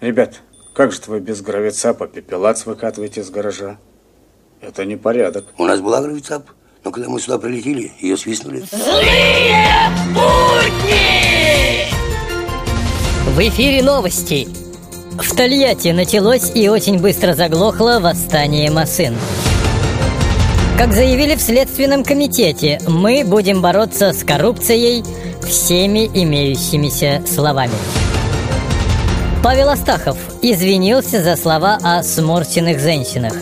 Ребят, как же вы без гравицапа пепелац выкатываете из гаража? Это не порядок. У нас была гравицап, но когда мы сюда прилетели, ее свистнули. Злые будни! В эфире новости. В Тольятти началось и очень быстро заглохло восстание машин. Как заявили в Следственном комитете, мы будем бороться с коррупцией всеми имеющимися словами. Павел Астахов извинился за слова о сморщенных женщинах.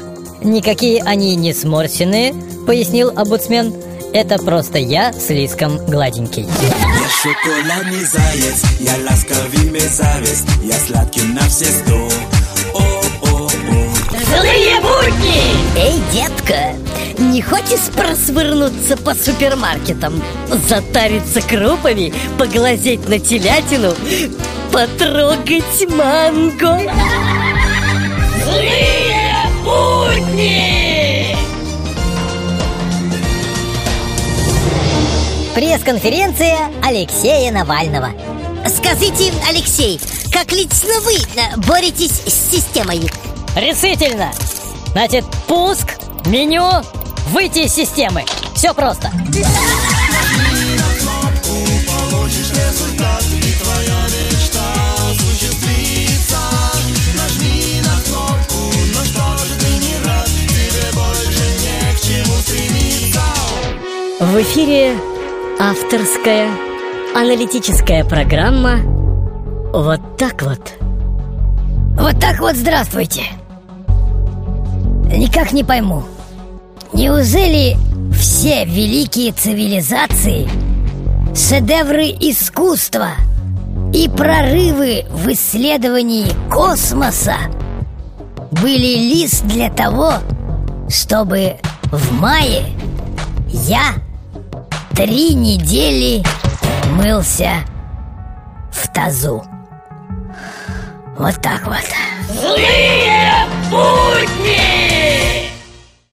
Никакие они не сморщенные, пояснил омбудсмен. Это просто я слишком гладенький. Я шоколадный заяц, я ласковый мерзавец, я сладкий на все сто. О-о-о. Злые будни! Эй, детка, не хочешь просвырнуться по супермаркетам? Затариться крупами, поглазеть на телятину, потрогать манго? Злые будни! Пресс-конференция Алексея Навального. Скажите, Алексей, как лично вы э, боретесь с системой? Решительно! Значит, пуск, меню, выйти из системы. Все просто. В эфире авторская аналитическая программа «Вот так вот». Вот так вот здравствуйте. Никак не пойму. Неужели все великие цивилизации, шедевры искусства и прорывы в исследовании космоса были лишь для того, чтобы в мае я три недели мылся в тазу. Вот так вот.